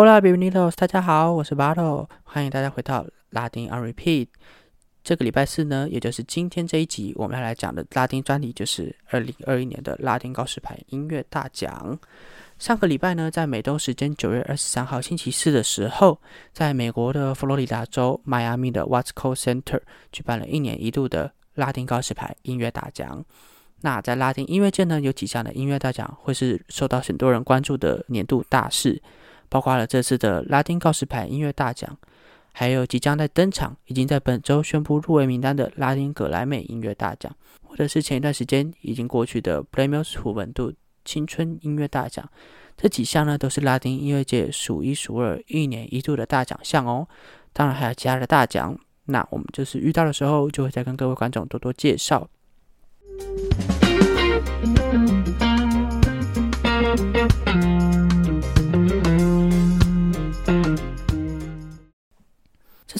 Hola, bienvenidos！大家好，我是 Battle，欢迎大家回到拉丁 on repeat。这个礼拜四呢，也就是今天这一集，我们要来讲的拉丁专题就是二零二一年的拉丁告示牌音乐大奖。上个礼拜呢，在美东时间九月二十三号星期四的时候，在美国的佛罗里达州迈阿密的 Watsco Center 举办了一年一度的拉丁告示牌音乐大奖。那在拉丁音乐界呢，有几项的音乐大奖会是受到很多人关注的年度大事，包括了这次的拉丁告示牌音乐大奖，还有即将在登场、已经在本周宣布入围名单的拉丁格莱美音乐大奖，或者是前一段时间已经过去的 Premios 虎文度青春音乐大奖。这几项呢，都是拉丁音乐界数一数二、一年一度的大奖项哦。当然还有其他的大奖，那我们就是遇到的时候，就会再跟各位观众多多介绍。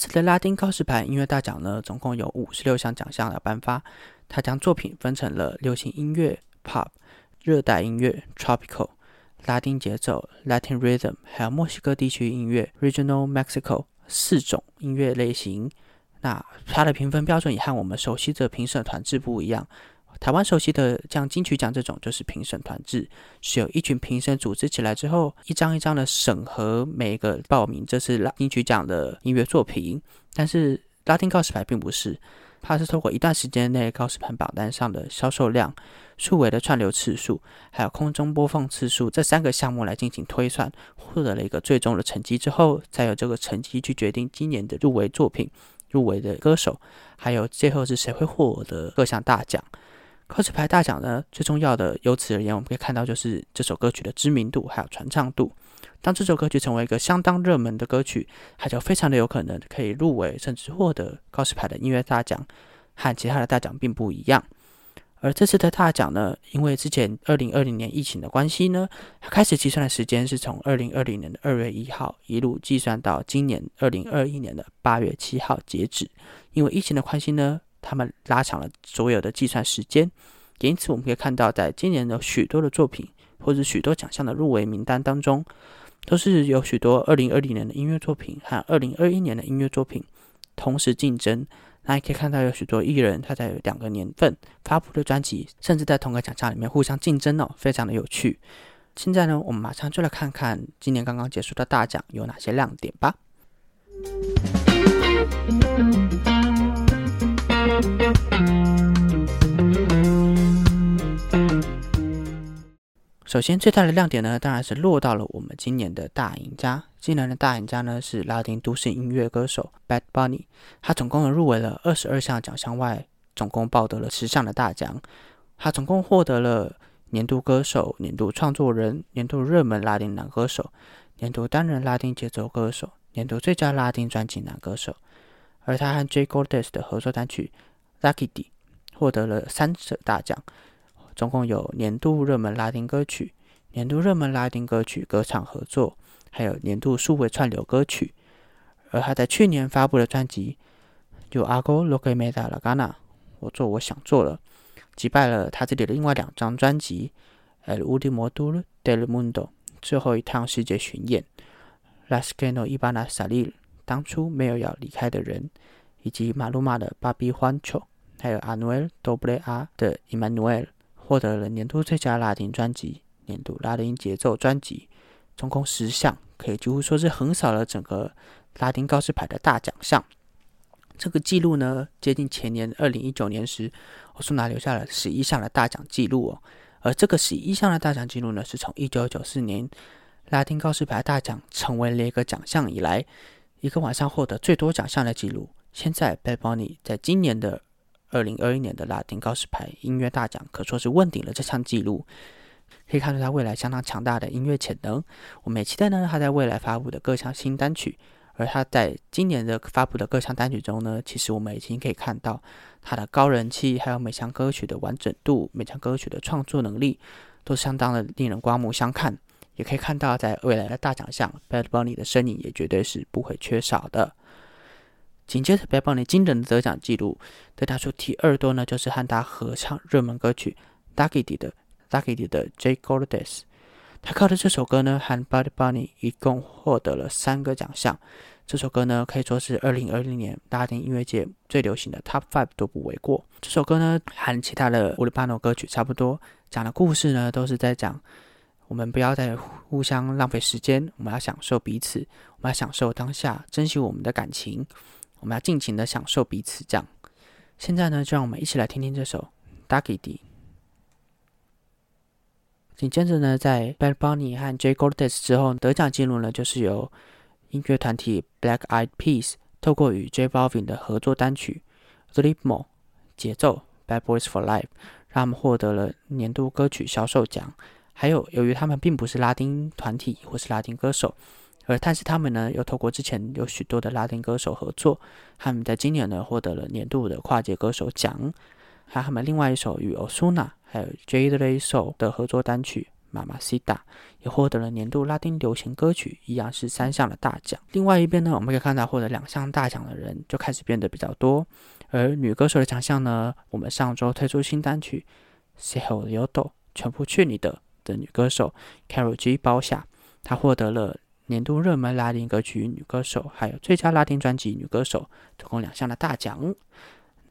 次的拉丁告示牌音乐大奖呢，总共有五十六项奖项的颁发。它将作品分成了流行音乐 （Pop）、热带音乐 （Tropical）、拉丁节奏 （Latin Rhythm） 还有墨西哥地区音乐 （Regional Mexico） 四种音乐类型。那它的评分标准也和我们熟悉的评审团制不一样。台湾熟悉的像金曲奖这种，就是评审团制，是由一群评审组织起来之后，一张一张的审核每一个报名这次金曲奖的音乐作品。但是拉丁告示牌并不是，它是透过一段时间内告示牌榜单上的销售量、数位的串流次数，还有空中播放次数这三个项目来进行推算，获得了一个最终的成绩之后，再有这个成绩去决定今年的入围作品、入围的歌手，还有最后是谁会获得各项大奖。高斯牌大奖呢，最重要的由此而言，我们可以看到就是这首歌曲的知名度还有传唱度。当这首歌曲成为一个相当热门的歌曲，它就非常的有可能可以入围，甚至获得高斯牌的音乐大奖，和其他的大奖并不一样。而这次的大奖呢，因为之前二零二零年疫情的关系呢，开始计算的时间是从二零二零年的二月一号一路计算到今年二零二一年的八月七号截止。因为疫情的关系呢。他们拉长了所有的计算时间，因此我们可以看到，在今年的许多的作品或者许多奖项的入围名单当中，都是有许多二零二零年的音乐作品和二零二一年的音乐作品同时竞争。那也可以看到，有许多艺人他在两个年份发布的专辑，甚至在同个奖项里面互相竞争哦，非常的有趣。现在呢，我们马上就来看看今年刚刚结束的大奖有哪些亮点吧。首先，最大的亮点呢，当然是落到了我们今年的大赢家。今年的大赢家呢，是拉丁都市音乐歌手 Bad Bunny。他总共入围了二十二项奖项外，总共报得了十项的大奖。他总共获得了年度歌手、年度创作人、年度热门拉丁男歌手、年度单人拉丁节奏歌手、年度最佳拉丁专辑男歌手。而他和 J. Gordes 的合作单曲《Lucky D》获得了三者大奖。总共有年度热门拉丁歌曲、年度热门拉丁歌曲歌唱合作，还有年度数位串流歌曲。而他在去年发布的专辑《就阿哥 Loke Meda La Gana》，我做我想做了，击败了他这里的另外两张专辑《El Último Tour del Mundo》最后一趟世界巡演，《Las Que No Iban a Salir》当初没有要离开的人，以及马鲁马的《巴比欢球》，还有 Anuel Doble 的《Emmanuel》。获得了年度最佳拉丁专辑、年度拉丁节奏专辑，总共十项，可以几乎说是横扫了整个拉丁告示牌的大奖项。这个记录呢，接近前年二零一九年时，我苏拿留下了十一项的大奖记录哦。而这个十一项的大奖记录呢，是从一九九四年拉丁告示牌大奖成为了一个奖项以来，一个晚上获得最多奖项的记录。现在 b a d Bunny 在今年的。二零二一年的拉丁高斯牌音乐大奖可说是问鼎了这项纪录，可以看出他未来相当强大的音乐潜能。我们也期待呢他在未来发布的各项新单曲，而他在今年的发布的各项单曲中呢，其实我们已经可以看到他的高人气，还有每项歌曲的完整度、每项歌曲的创作能力，都相当的令人刮目相看。也可以看到在未来的大奖项，Bad Bunny 的身影也绝对是不会缺少的。紧接着，Bad Bunny 惊人的得奖记录，得他出第二多呢，就是和他合唱热门歌曲《d a g i d y 的《d a g i d y 的 J. Gordes》。他靠的这首歌呢，和《Body Bunny》一共获得了三个奖项。这首歌呢，可以说是二零二零年拉丁音乐界最流行的 Top Five 都不为过。这首歌呢，和其他的乌里巴诺歌曲差不多，讲的故事呢，都是在讲我们不要再互相浪费时间，我们要享受彼此，我们要享受当下，珍惜我们的感情，我们要尽情的享受彼此。这样，现在呢，就让我们一起来听听这首《d u c k y D》。紧接着呢，在 Bad Bunny 和 J Goldes 之后，得奖记录呢，就是由音乐团体 Black Eyed Peas 透过与 J Balvin 的合作单曲《Rhythm》节奏《Bad Boys for Life》，让他们获得了年度歌曲销售奖。还有，由于他们并不是拉丁团体或是拉丁歌手，而但是他们呢，又透过之前有许多的拉丁歌手合作，他们在今年呢获得了年度的跨界歌手奖。还有他们另外一首与 Osuna 还有 J d a Soul 的合作单曲《妈妈西达》也获得了年度拉丁流行歌曲，一样是三项的大奖。另外一边呢，我们可以看到获得两项大奖的人就开始变得比较多。而女歌手的奖项呢，我们上周推出新单曲《s e h o Yodo》，全部去你的的女歌手 Carol G 包下，她获得了年度热门拉丁歌曲女歌手，还有最佳拉丁专辑女歌手，总共两项的大奖。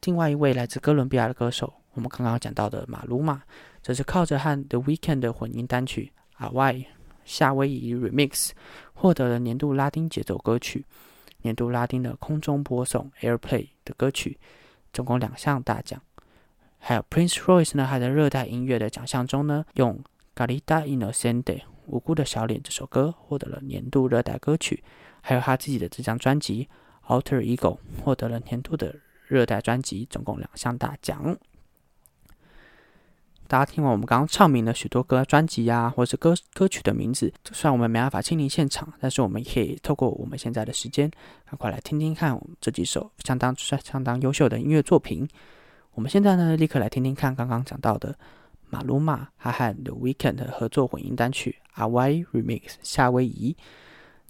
另外一位来自哥伦比亚的歌手，我们刚刚讲到的马鲁马，则是靠着和 The Weeknd 的混音单曲《阿 Y 夏威夷 Remix》获得了年度拉丁节奏歌曲、年度拉丁的空中播送 Airplay 的歌曲，总共两项大奖。还有 Prince Royce 呢，还在热带音乐的奖项中呢，用《Garita Innocente》无辜的小脸这首歌获得了年度热带歌曲，还有他自己的这张专辑《Alter Ego》获得了年度的。热带专辑总共两项大奖。大家听完我们刚刚唱名了许多歌专辑呀，或是歌歌曲的名字，虽然我们没办法亲临现场，但是我们可以透过我们现在的时间，赶快来听听看我们这几首相当相当优秀的音乐作品。我们现在呢，立刻来听听看刚刚讲到的马鲁马哈和 The Weekend 合作混音单曲《阿 Y Remix》夏威夷。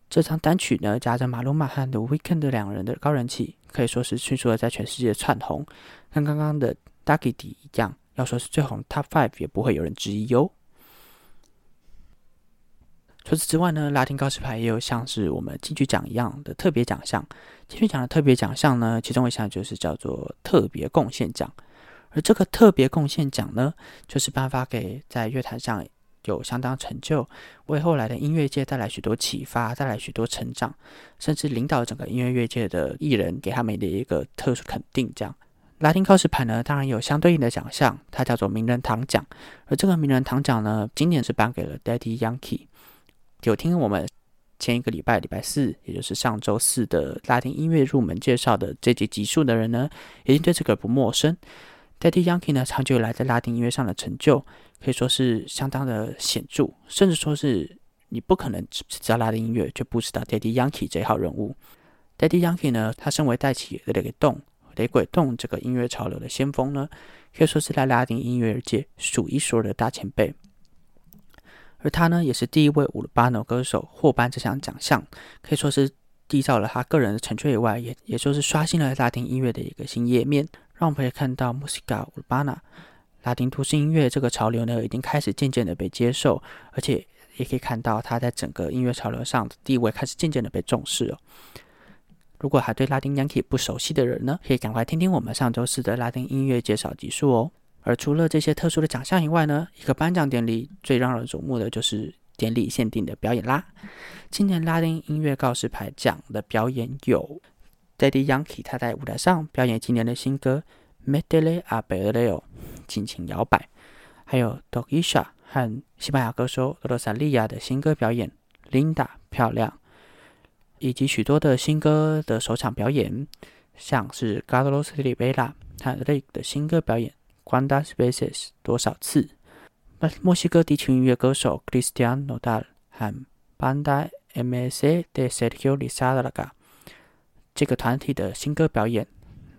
这张单曲呢，夹着马鲁马和 The Weekend 两人的高人气。可以说是迅速的在全世界窜红，跟刚刚的 Ducky D 一样，要说是最红 Top Five 也不会有人质疑哟。除此之外呢，拉丁告示牌也有像是我们金曲奖一样的特别奖项。金曲奖的特别奖项呢，其中一项就是叫做特别贡献奖，而这个特别贡献奖呢，就是颁发给在乐坛上。有相当成就，为后来的音乐界带来许多启发，带来许多成长，甚至领导整个音乐乐界的艺人，给他们的一个特殊肯定。这样，拉丁告示牌呢，当然有相对应的奖项，它叫做名人堂奖。而这个名人堂奖呢，今年是颁给了 Daddy Yankee。有听我们前一个礼拜礼拜四，也就是上周四的拉丁音乐入门介绍的这集集数的人呢，一定对这个不陌生。Daddy Yankee 呢，长久以来在拉丁音乐上的成就。可以说是相当的显著，甚至说是你不可能只知道拉丁音乐，却不知道 Daddy Yankee 这号人物。Daddy Yankee 呢，他身为带起雷鬼动、雷鬼动这个音乐潮流的先锋呢，可以说是在拉丁音乐界数一数二的大前辈。而他呢，也是第一位乌鲁巴诺歌手获颁这项奖项，可以说是缔造了他个人的成就以外，也也就是刷新了拉丁音乐的一个新页面，让我们可以看到 Musica Urbana。拉丁都市音乐这个潮流呢，已经开始渐渐的被接受，而且也可以看到它在整个音乐潮流上的地位开始渐渐的被重视了。如果还对拉丁 Yankee 不熟悉的人呢，可以赶快听听我们上周四的拉丁音乐介绍集数哦。而除了这些特殊的奖项以外呢，一个颁奖典礼最让人瞩目的就是典礼限定的表演啦。今年拉丁音乐告示牌奖的表演有 Daddy Yankee，他在舞台上表演今年的新歌。Medley a b e l e o 尽情摇摆，还有 Dogisha 和西班牙歌手罗萨利亚的新歌表演，Linda 漂亮，以及许多的新歌的首场表演，像是 Carlos r i v e l a 和 Rick 的新歌表演，Quantas veces 多少次？墨西哥地区音乐歌手 Cristian Nodal 和 Banda MS de Sergio Lizarraga 这个团体的新歌表演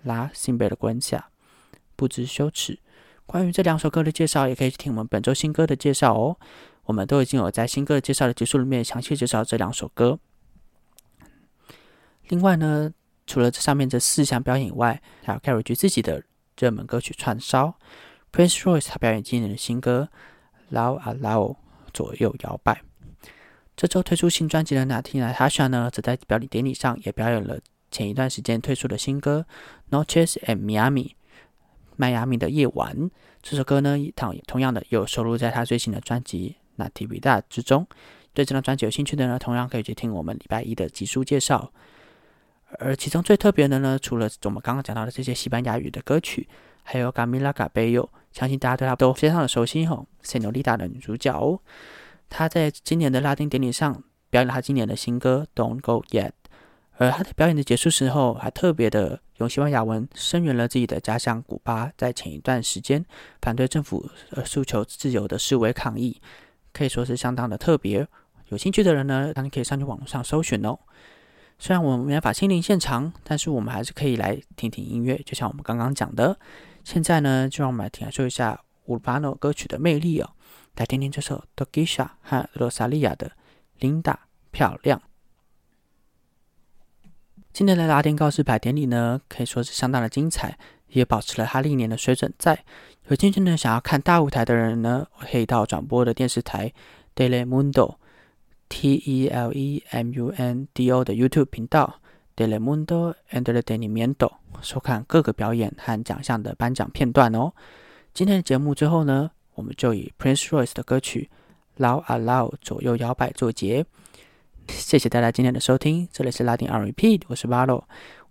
，La Simba 的关下。不知羞耻。关于这两首歌的介绍，也可以听我们本周新歌的介绍哦。我们都已经有在新歌的介绍的结束里面详细介绍这两首歌。另外呢，除了这上面这四项表演以外，还有 Carrie 自己的热门歌曲串烧。Prince Royce 他表演今年的新歌《Love a Love》左右摇摆。这周推出新专辑的 Natina Tasha 呢，则在表演典礼上也表演了前一段时间推出的新歌《Noches in Miami》迈阿密的夜晚。这首歌呢，同同样的有收录在他最新的专辑《Natividad》之中。对这张专辑有兴趣的呢，同样可以去听我们礼拜一的集数介绍。而其中最特别的呢，除了我们刚刚讲到的这些西班牙语的歌曲，还有 Camila Cabello，相信大家对她都非常的熟悉吼，Senorita 的女主角哦。她在今年的拉丁典礼上表演了她今年的新歌《Don't Go Yet》，而他在表演的结束时候，还特别的用西班牙文声援了自己的家乡古巴在前一段时间反对政府呃诉求自由的示威抗议，可以说是相当的特别。有兴趣的人呢，当然可以上去网络上搜寻哦。虽然我们没法亲临现场，但是我们还是可以来听听音乐，就像我们刚刚讲的。现在呢，就让我们来听来说一下乌巴诺歌曲的魅力哦。来听听这首 Togisha 和罗萨利亚的《琳达漂亮》。今年的拉丁告示牌典礼呢，可以说是相当的精彩，也保持了它历年的水准在。有兴趣呢，想要看大舞台的人呢，可以到转播的电视台 Telemundo。T E L E M U N D O 的 YouTube 频道 Telemundo Entretenimiento 收看各个表演和奖项的颁奖片段哦。今天的节目最后呢，我们就以 Prince Royce 的歌曲《Loud a Loud》左右摇摆作结。谢谢大家今天的收听，这里是拉丁 R&P，我是 v a l o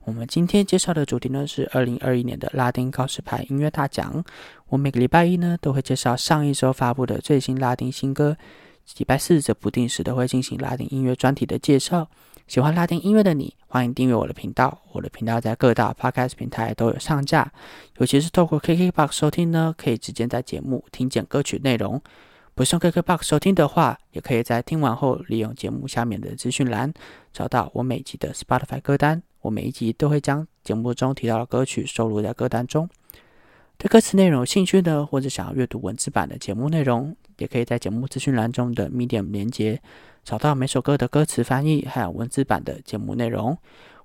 我们今天介绍的主题呢是二零二一年的拉丁告示牌音乐大奖。我每个礼拜一呢都会介绍上一周发布的最新拉丁新歌。礼拜四则不定时的会进行拉丁音乐专题的介绍。喜欢拉丁音乐的你，欢迎订阅我的频道。我的频道在各大 Podcast 平台都有上架，尤其是透过 KKBOX 收听呢，可以直接在节目听见歌曲内容。不是用 KKBOX 收听的话，也可以在听完后利用节目下面的资讯栏找到我每集的 Spotify 歌单。我每一集都会将节目中提到的歌曲收录在歌单中。对歌词内容有兴趣的，或者想要阅读文字版的节目内容，也可以在节目资讯栏中的 Medium 连接找到每首歌的歌词翻译还有文字版的节目内容。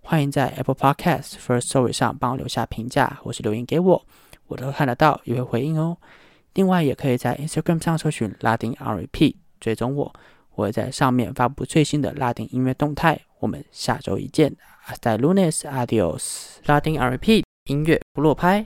欢迎在 Apple Podcasts First Story 上帮我留下评价或是留言给我，我都看得到也会回应哦。另外，也可以在 Instagram 上搜寻拉丁 R&P 追踪我，我会在上面发布最新的拉丁音乐动态。我们下周一见，Hasta lunes, adios。拉丁 R&P 音乐不落拍。